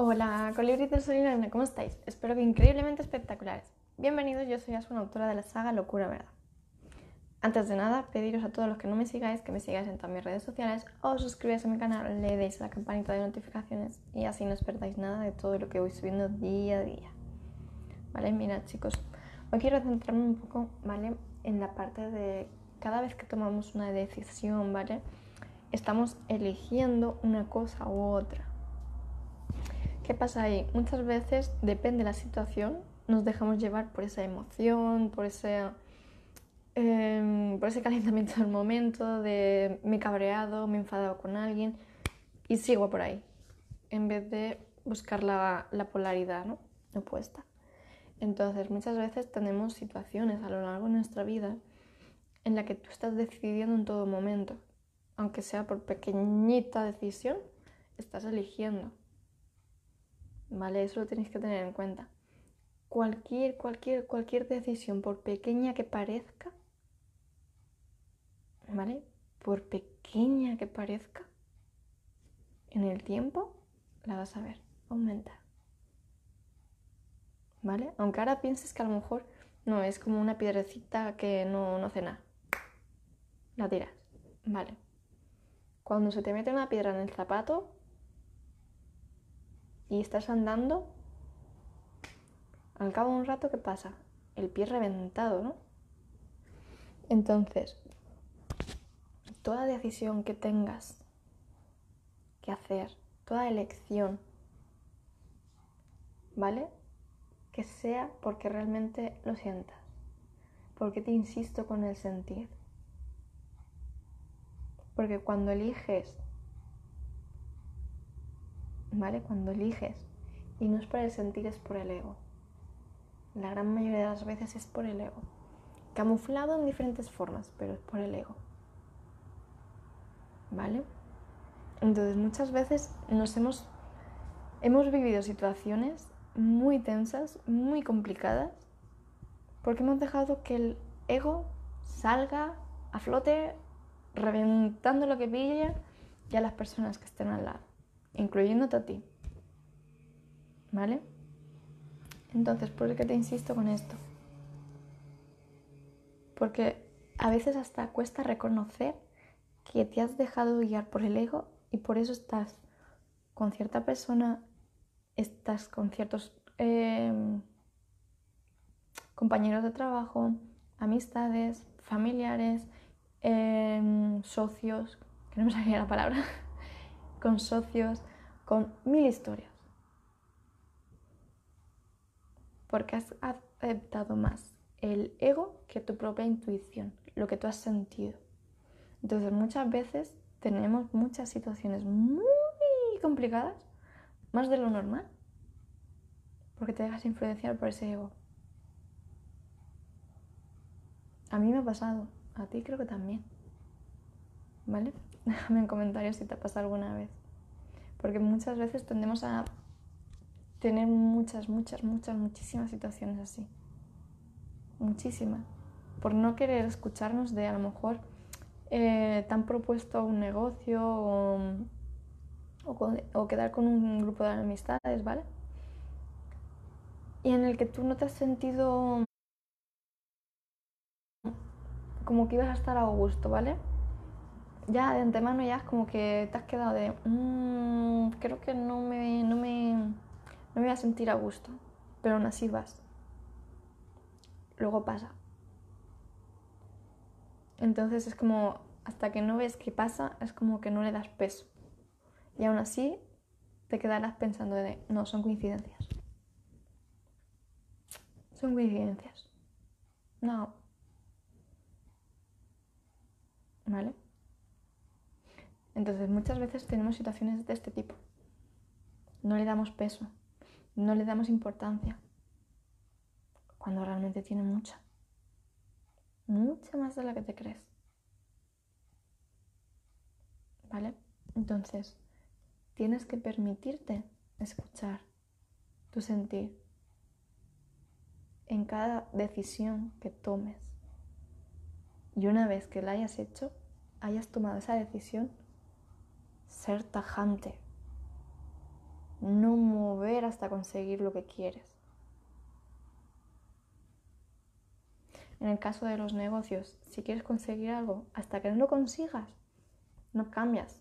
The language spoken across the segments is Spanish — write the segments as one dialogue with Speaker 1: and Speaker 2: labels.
Speaker 1: Hola, colibris del sol ¿cómo estáis? Espero que increíblemente espectaculares. Bienvenidos, yo soy Asuna, autora de la saga Locura Verdad. Antes de nada, pediros a todos los que no me sigáis que me sigáis en todas mis redes sociales o suscribáis a mi canal, le deis a la campanita de notificaciones y así no os perdáis nada de todo lo que voy subiendo día a día. ¿Vale? Mirad chicos, hoy quiero centrarme un poco, ¿vale? En la parte de cada vez que tomamos una decisión, ¿vale? Estamos eligiendo una cosa u otra. ¿Qué pasa ahí? Muchas veces, depende de la situación, nos dejamos llevar por esa emoción, por ese, em, por ese calentamiento del momento, de me he cabreado, me he enfadado con alguien y sigo por ahí, en vez de buscar la, la polaridad ¿no? opuesta. Entonces, muchas veces tenemos situaciones a lo largo de nuestra vida en la que tú estás decidiendo en todo momento, aunque sea por pequeñita decisión, estás eligiendo. ¿Vale? Eso lo tenéis que tener en cuenta. Cualquier, cualquier, cualquier decisión, por pequeña que parezca, ¿vale? Por pequeña que parezca, en el tiempo la vas a ver aumentar. ¿Vale? Aunque ahora pienses que a lo mejor no, es como una piedrecita que no, no hace nada. La tiras. Vale. Cuando se te mete una piedra en el zapato, y estás andando, al cabo de un rato, ¿qué pasa? El pie reventado, ¿no? Entonces, toda decisión que tengas que hacer, toda elección, ¿vale? Que sea porque realmente lo sientas. Porque te insisto con el sentir. Porque cuando eliges ¿vale? Cuando eliges. Y no es por el sentir, es por el ego. La gran mayoría de las veces es por el ego. Camuflado en diferentes formas, pero es por el ego. ¿Vale? Entonces muchas veces nos hemos, hemos vivido situaciones muy tensas, muy complicadas, porque hemos dejado que el ego salga a flote, reventando lo que pilla y a las personas que estén al lado incluyéndote a ti. ¿Vale? Entonces, ¿por qué te insisto con esto? Porque a veces hasta cuesta reconocer que te has dejado guiar por el ego y por eso estás con cierta persona, estás con ciertos em, compañeros de trabajo, amistades, familiares, em, socios, que no me salía la palabra, con socios, con mil historias. Porque has aceptado más el ego que tu propia intuición, lo que tú has sentido. Entonces muchas veces tenemos muchas situaciones muy complicadas, más de lo normal, porque te dejas influenciar por ese ego. A mí me ha pasado, a ti creo que también. ¿Vale? Déjame en comentarios si te ha pasado alguna vez. Porque muchas veces tendemos a tener muchas, muchas, muchas, muchísimas situaciones así. Muchísimas. Por no querer escucharnos de a lo mejor eh, te han propuesto un negocio o, o, quedar con un grupo de amistades, ¿vale? Y en el que tú no te has sentido como que ibas a estar a gusto, ¿vale? Ya de antemano ya es como que te has quedado de, mmm, creo que no me, no, me, no me voy a sentir a gusto, pero aún así vas. Luego pasa. Entonces es como, hasta que no ves qué pasa, es como que no le das peso. Y aún así te quedarás pensando de, no, son coincidencias. Son coincidencias. No. ¿Vale? Entonces muchas veces tenemos situaciones de este tipo. No le damos peso, no le damos importancia, cuando realmente tiene mucha. Mucha más de la que te crees. ¿Vale? Entonces, tienes que permitirte escuchar tu sentir en cada decisión que tomes. Y una vez que la hayas hecho, hayas tomado esa decisión, ser tajante. no mover hasta conseguir lo que quieres. En el caso de los negocios, si quieres conseguir algo, hasta que no lo consigas, no cambias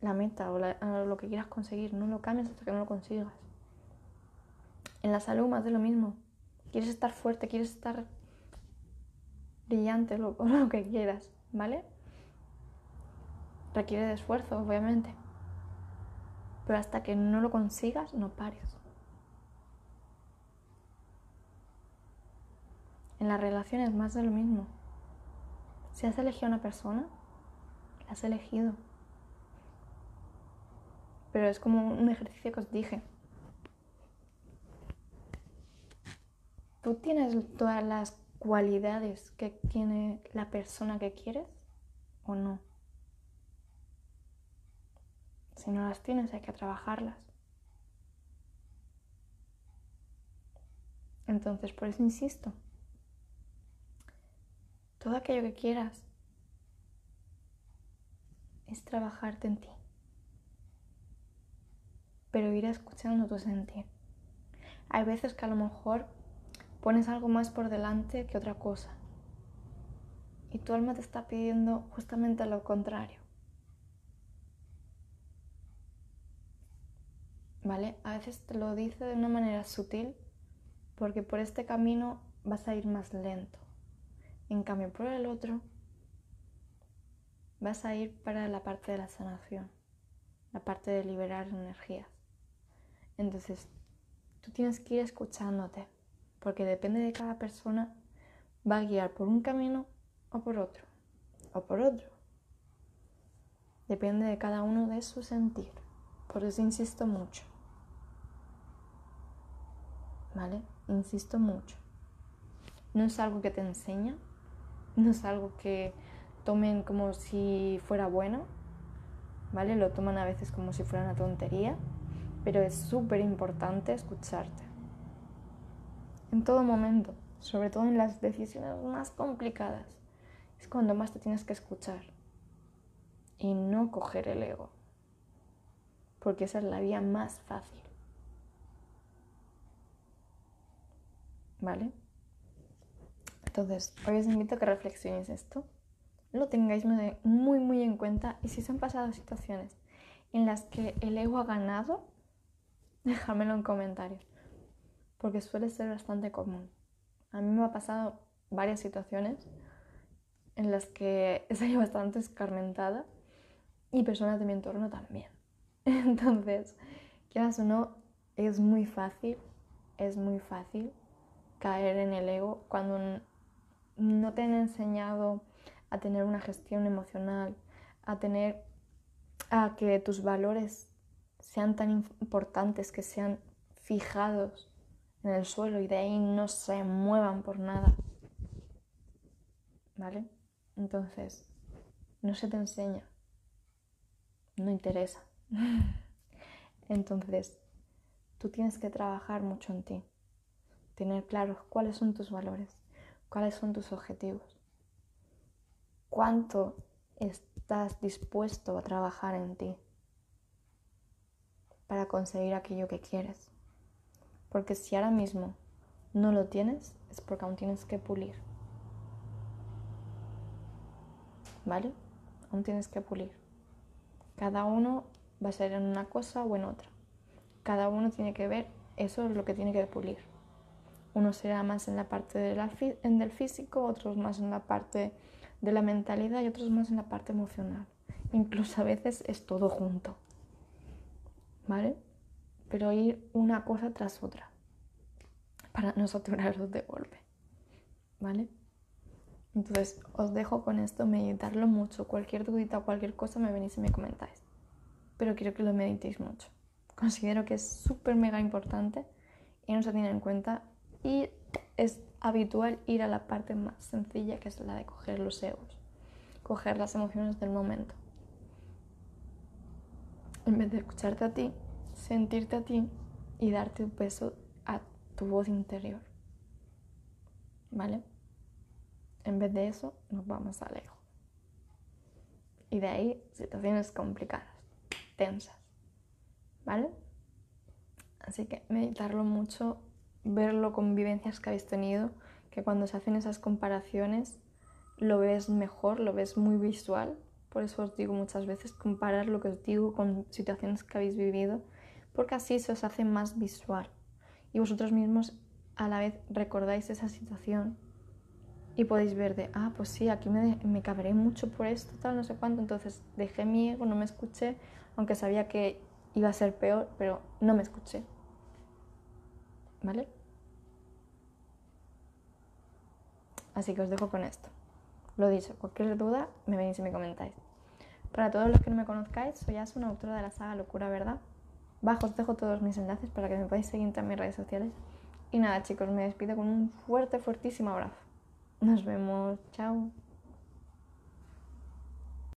Speaker 1: la meta o, lo que quieras conseguir, no lo cambias hasta que no lo consigas. En la salud más de lo mismo. Quieres estar fuerte, quieres estar brillante, lo, lo que quieras, ¿vale? Requiere de esfuerzo, obviamente. Pero hasta que no lo consigas, no pares. En las relaciones más de lo mismo. Si has elegido a una persona, la has elegido. Pero es como un ejercicio que os dije. ¿Tú tienes todas las cualidades que tiene la persona que quieres o no? Si no las tienes, hay que trabajarlas. Entonces, por eso insisto. Todo aquello que quieras es trabajarte en ti. Pero ir escuchando tu sentir. Hay veces que a lo mejor pones algo más por delante que otra cosa. Y tu alma te está pidiendo justamente lo contrario. ¿Vale? A veces te lo dice de una manera sutil porque por este camino vas a ir más lento. En cambio, por el otro vas a ir para la parte de la sanación, la parte de liberar energías. Entonces, tú tienes que ir escuchándote porque depende de cada persona, va a guiar por un camino o por otro, o por otro. Depende de cada uno de su sentir. Por eso insisto mucho. Insisto mucho. No es algo que te enseña, no es algo que tomen como si fuera bueno, ¿vale? Lo toman a veces como si fuera una tontería, pero es súper importante escucharte en todo momento, sobre todo en las decisiones más complicadas, es cuando más te tienes que escuchar y no coger el ego, porque esa es la vía más fácil. ¿Vale? Entonces, hoy os invito a que reflexionéis esto, lo tengáis muy, muy en cuenta y si se han pasado situaciones en las que el ego ha ganado, déjamelo en comentarios porque suele ser bastante común. A mí me ha pasado varias situaciones en las que he salido bastante escarmentada y personas de mi entorno también. Entonces, quieras o no, es muy fácil, es muy fácil caer en el ego cuando no te han enseñado a tener una gestión emocional, a tener a que tus valores sean tan importantes, que sean fijados en el suelo y de ahí no se muevan por nada. ¿Vale? Entonces, no se te enseña. No interesa. Entonces, tú tienes que trabajar mucho en ti. Tener claros cuáles son tus valores, cuáles son tus objetivos. Cuánto estás dispuesto a trabajar en ti para conseguir aquello que quieres. Porque si ahora mismo no lo tienes, es porque aún tienes que pulir. ¿Vale? Aún tienes que pulir. Cada uno va a ser en una cosa o en otra. Cada uno tiene que ver, eso es lo que tiene que pulir. Uno será más en la parte de la, en del físico, otros más en la parte de la mentalidad y otros más en la parte emocional. Incluso a veces es todo junto. ¿Vale? pero ir una cosa tras otra para no saturaros de golpe, ¿vale? Entonces os dejo con esto, meditarlo mucho. Cualquier dudita o cualquier cosa me venís y me comentáis. Pero quiero que lo meditéis mucho. Considero que es súper mega importante y no se tiene en cuenta. Y es habitual ir a la parte más sencilla, que es la de coger los egos, coger las emociones del momento. En vez de escucharte a ti, sentirte a ti y darte un peso a tu voz interior. ¿Vale? En vez de eso, nos vamos a lejos. Y de ahí situaciones complicadas, tensas. ¿vale? Así que meditarlo mucho, verlo con vivencias que habéis tenido, que cuando se hacen esas comparaciones lo ves mejor, lo ves muy visual. Por eso os digo muchas veces comparar lo que os digo con situaciones que habéis vivido, porque así se os hace más visual. Y vosotros mismos a la vez recordáis esa situación y podéis ver de, ah, pues sí, aquí me, me cabré mucho por esto, tal, no sé cuánto, entonces dejé mi ego, no me escuché, aunque sabía que iba a ser peor, pero no me escuché. ¿Vale? Así que os dejo con esto. Lo dicho, cualquier duda me venís y me comentáis. Para todos los que no me conozcáis, soy Asu, una autora de la saga Locura Verdad. Bajo os dejo todos mis enlaces para que me podáis seguir en mis redes sociales. Y nada chicos, me despido con un fuerte, fuertísimo abrazo. Nos vemos, chao.